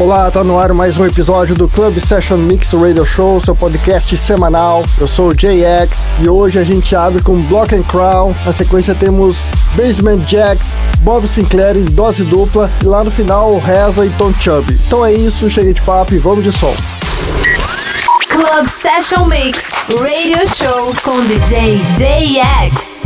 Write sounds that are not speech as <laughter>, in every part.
Olá, tá no ar mais um episódio do Club Session Mix Radio Show, seu podcast semanal. Eu sou o JX e hoje a gente abre com Block and Crown. Na sequência temos Basement Jacks, Bob Sinclair em dose dupla e lá no final Reza e Tom Chubb. Então é isso, chega de papo e vamos de som. Club Session Mix Radio Show com DJ JX.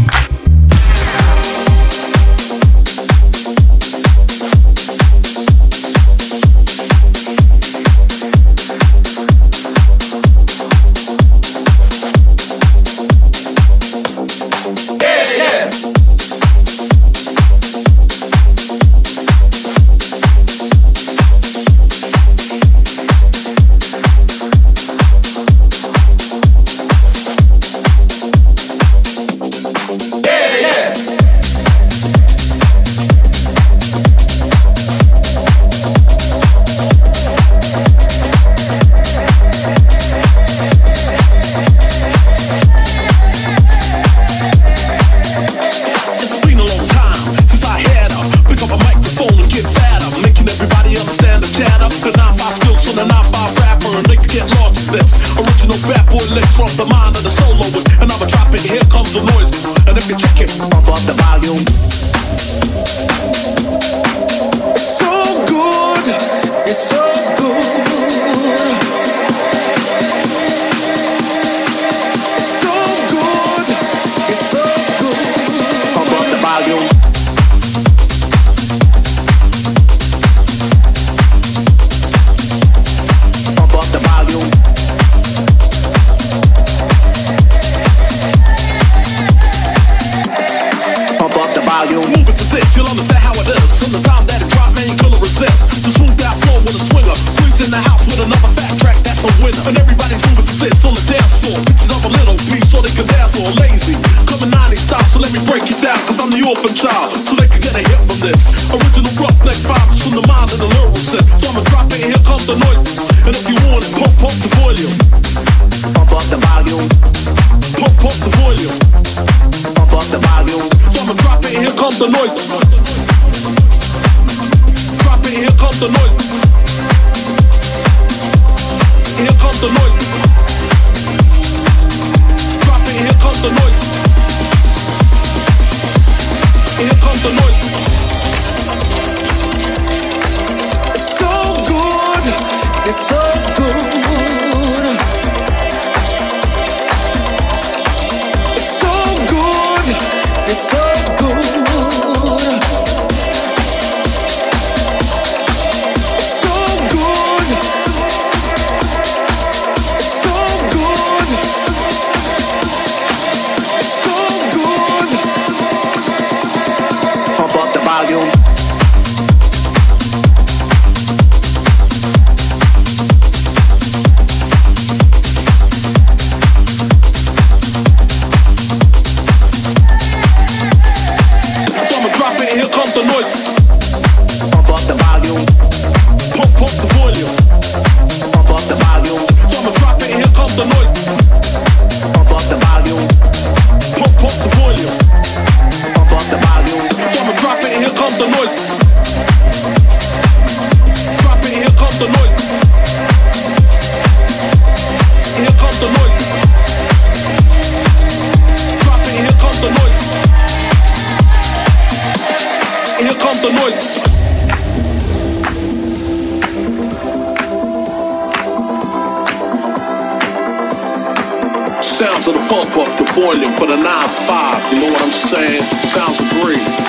To the pump up, the boiling for the 9-5. You know what I'm saying? Sounds of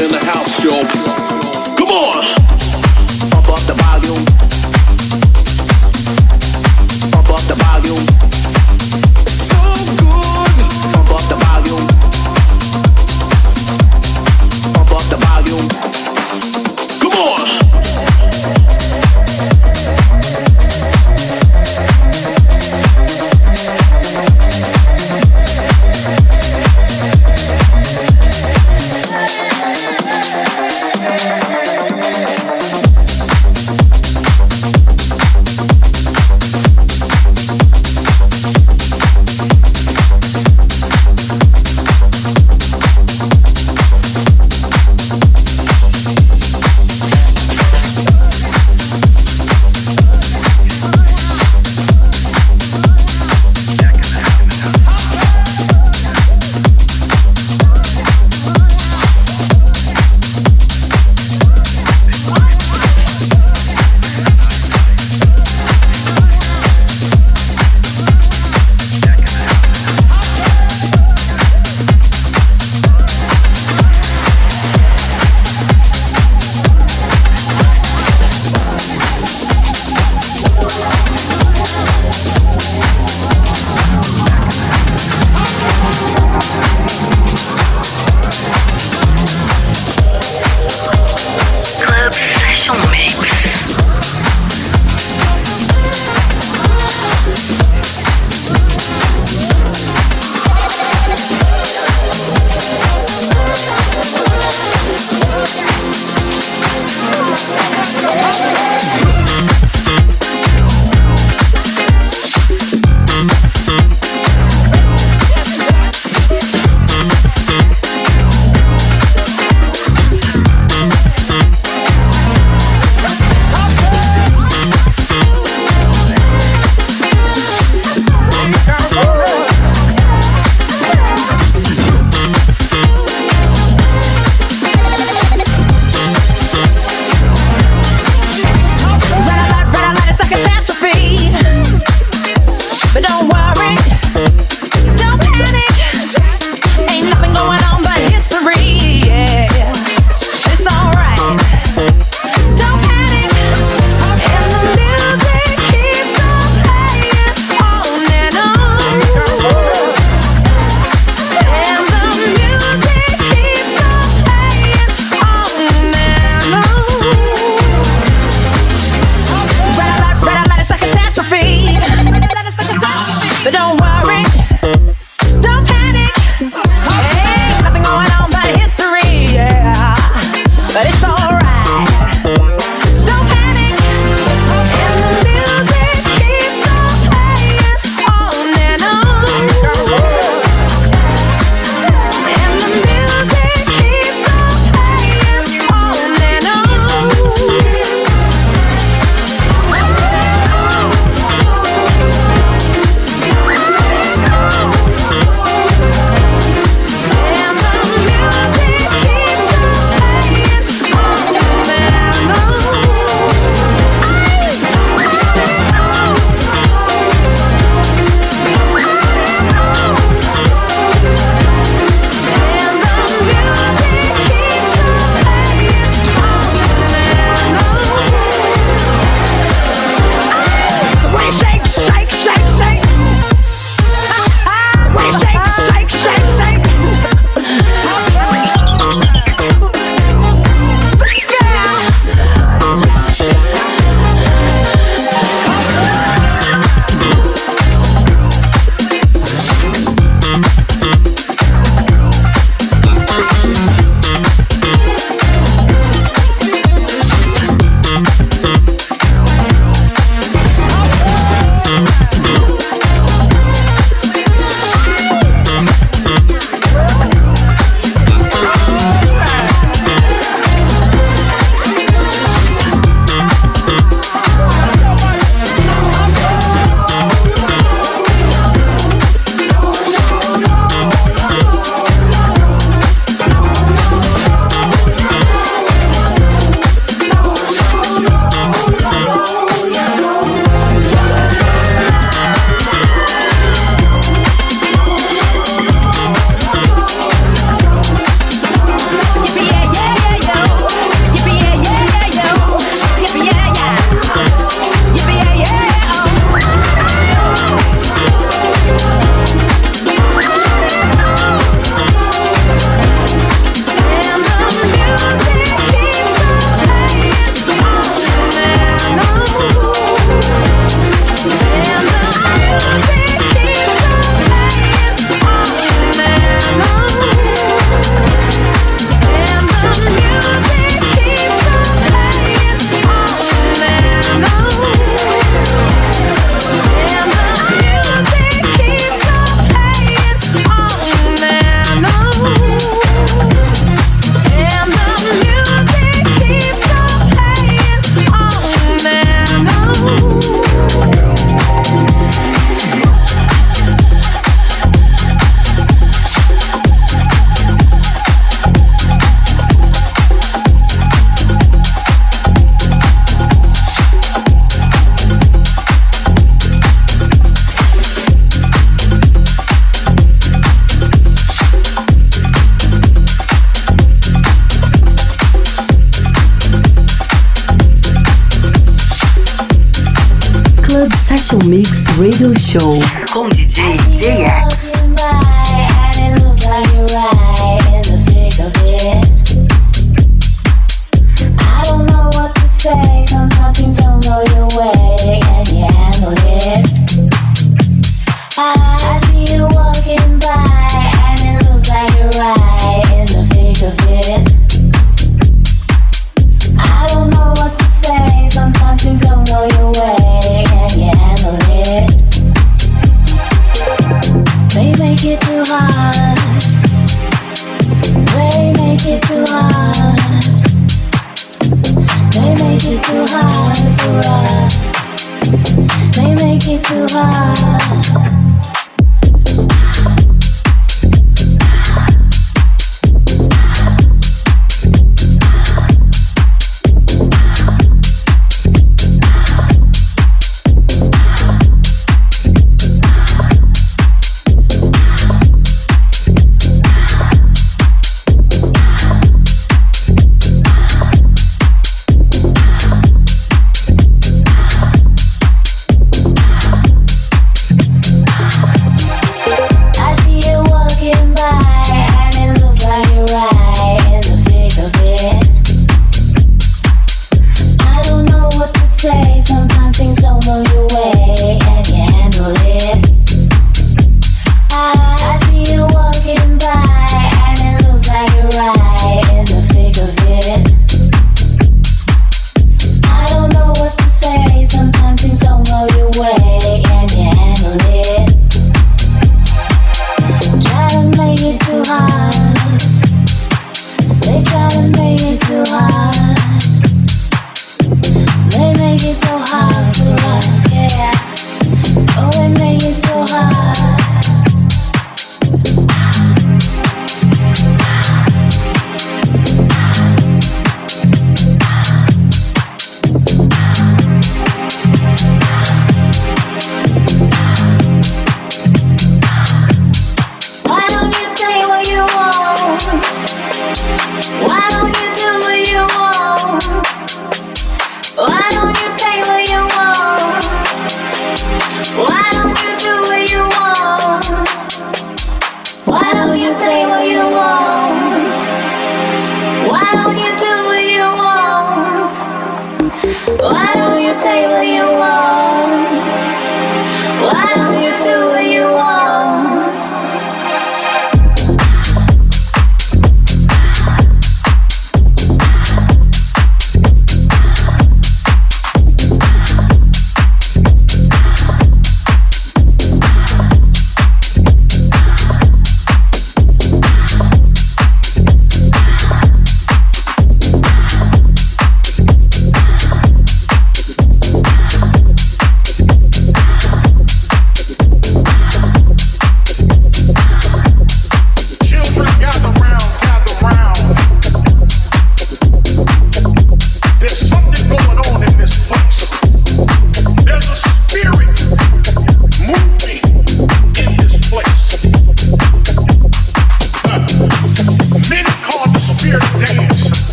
in the house, y'all. Come on!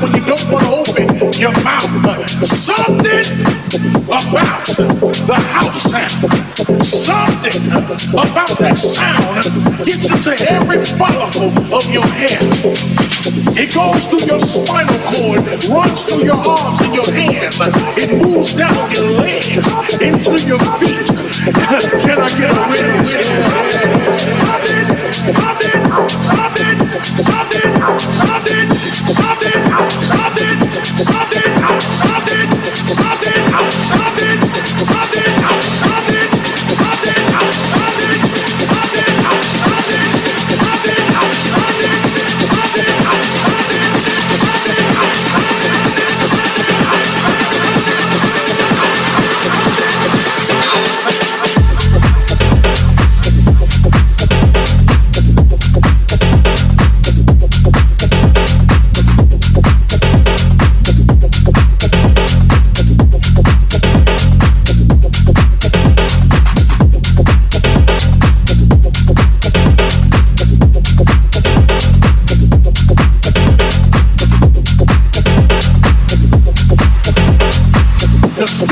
When you don't want to open your mouth. Something about the house sound. Something about that sound gets into every follicle of your hair. It goes through your spinal cord, runs through your arms and your hands. It moves down your legs into your feet. <laughs>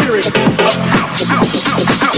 spirit of house. house, house, house.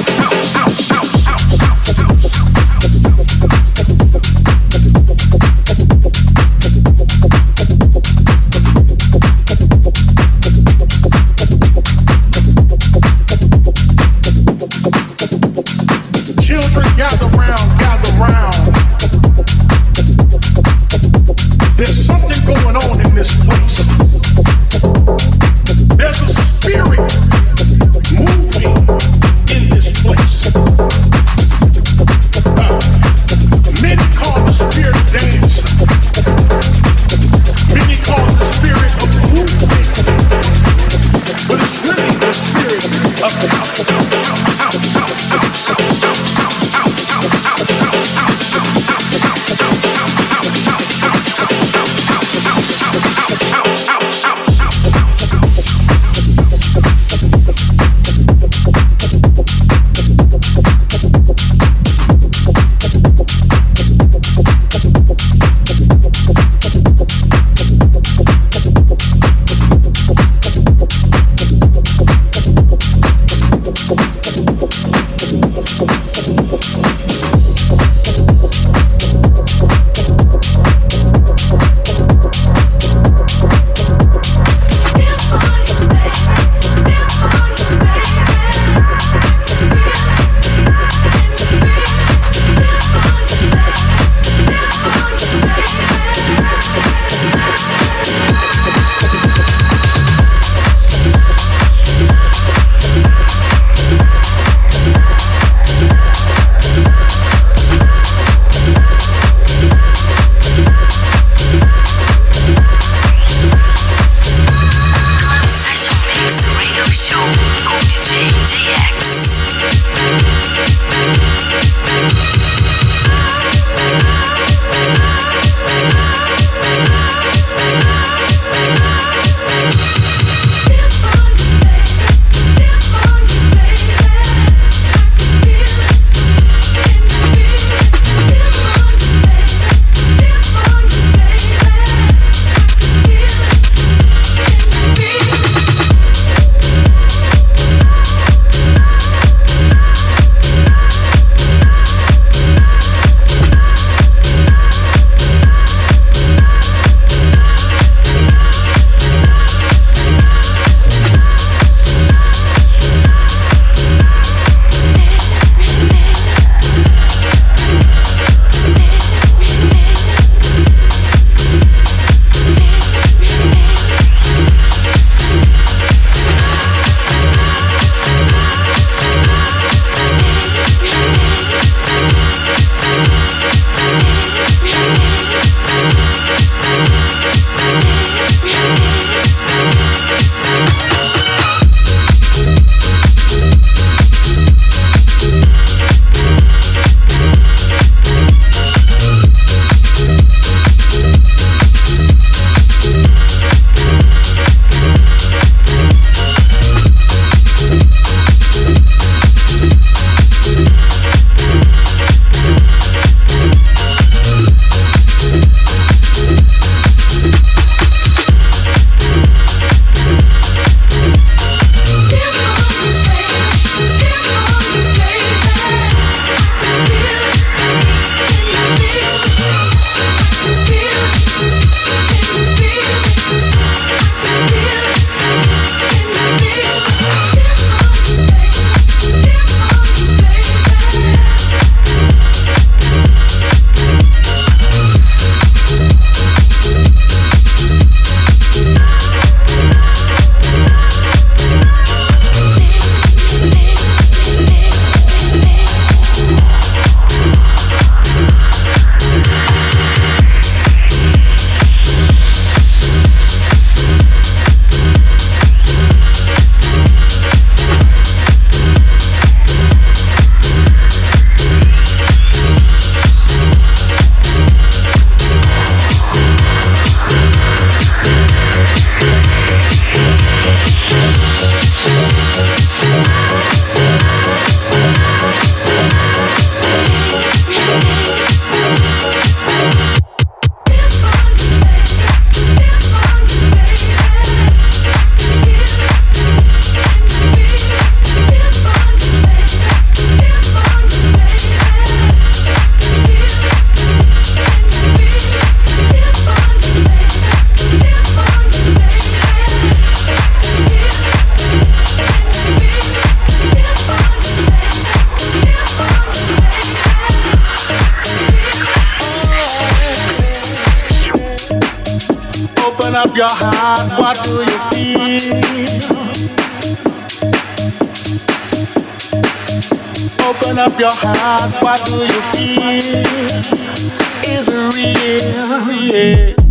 Your heart, what do you feel? Open up your heart, what do you feel? Is it real? Yeah.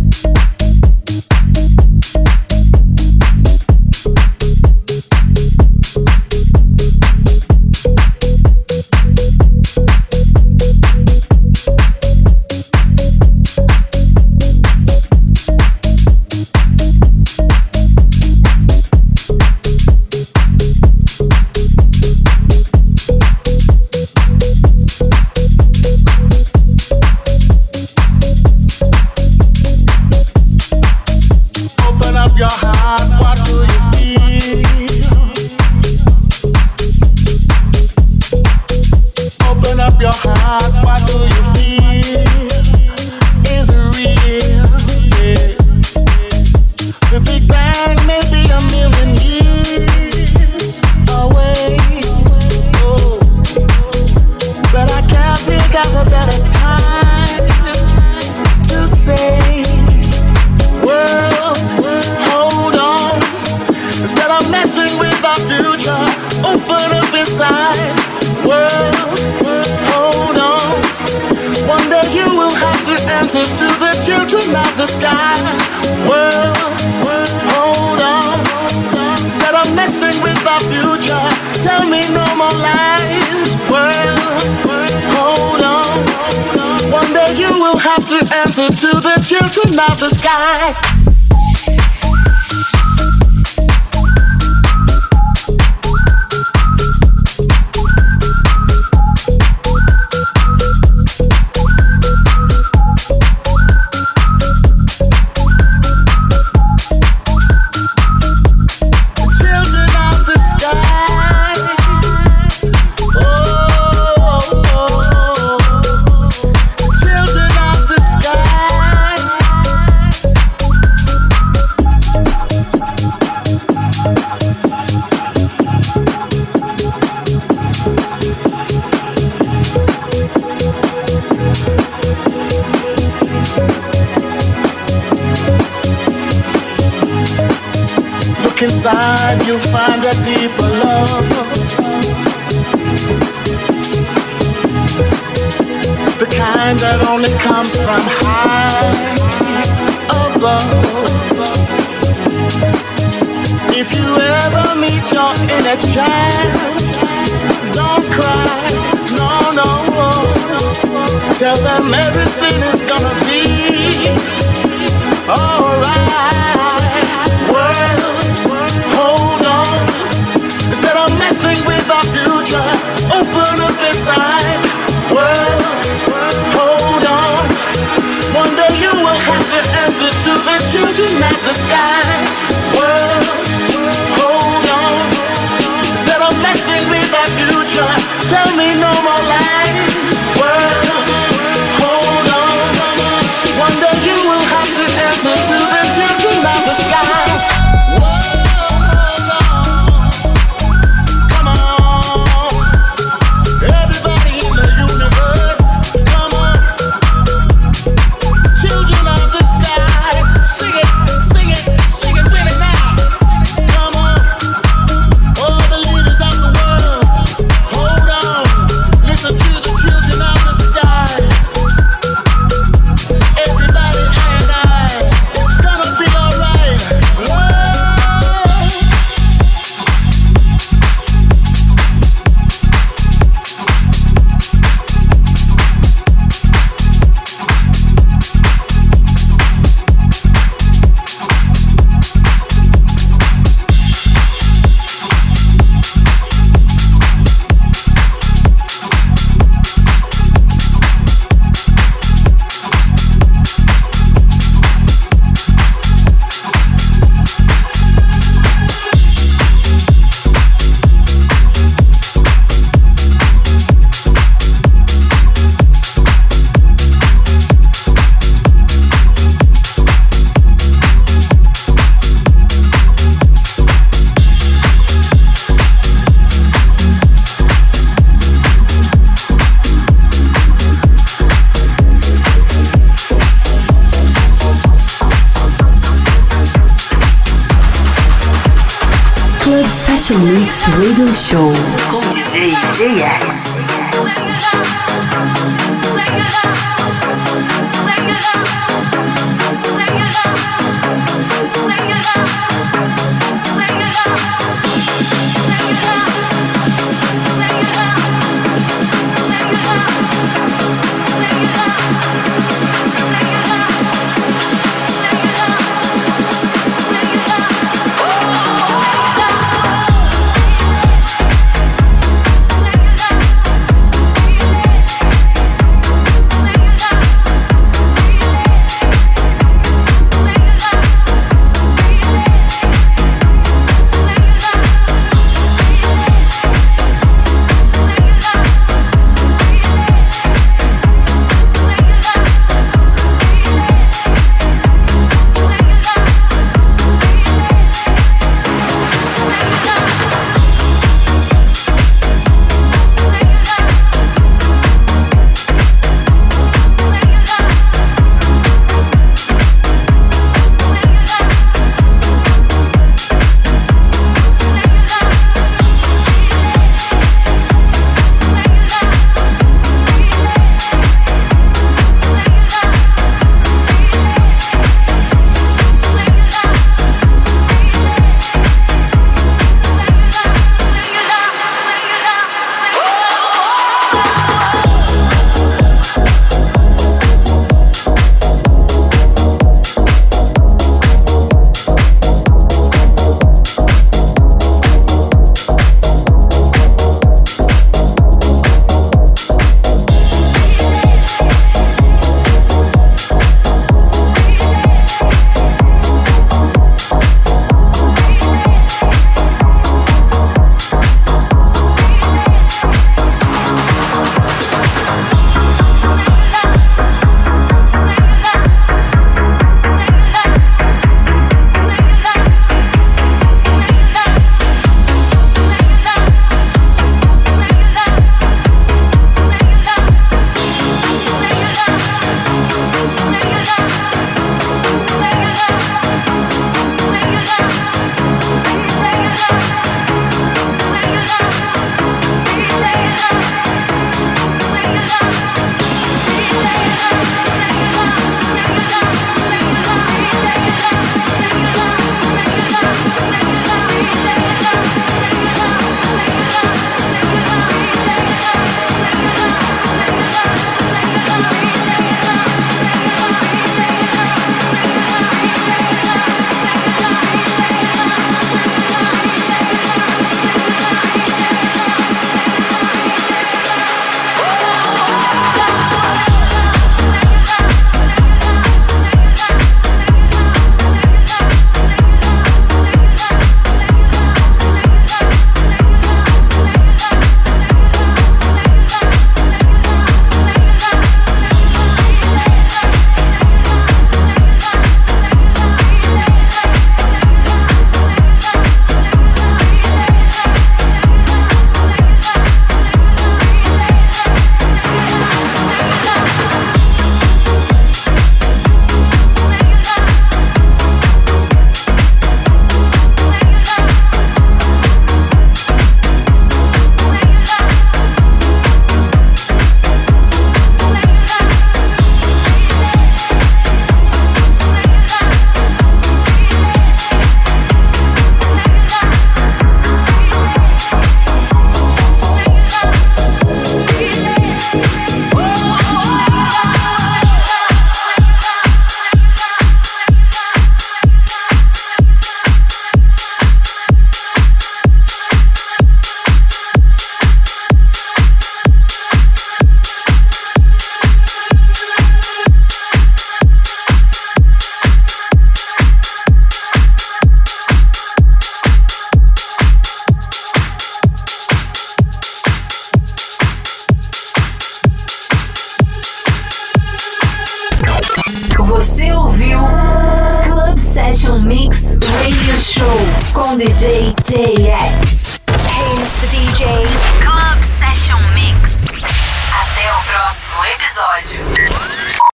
If you ever meet your inner child, don't cry, no, no. Tell them everything is gonna be alright. World, hold on. Instead of messing with our future, open up inside. World, hold on. One day you will have to answer to the children at the sky. Radio Show com DJ JX.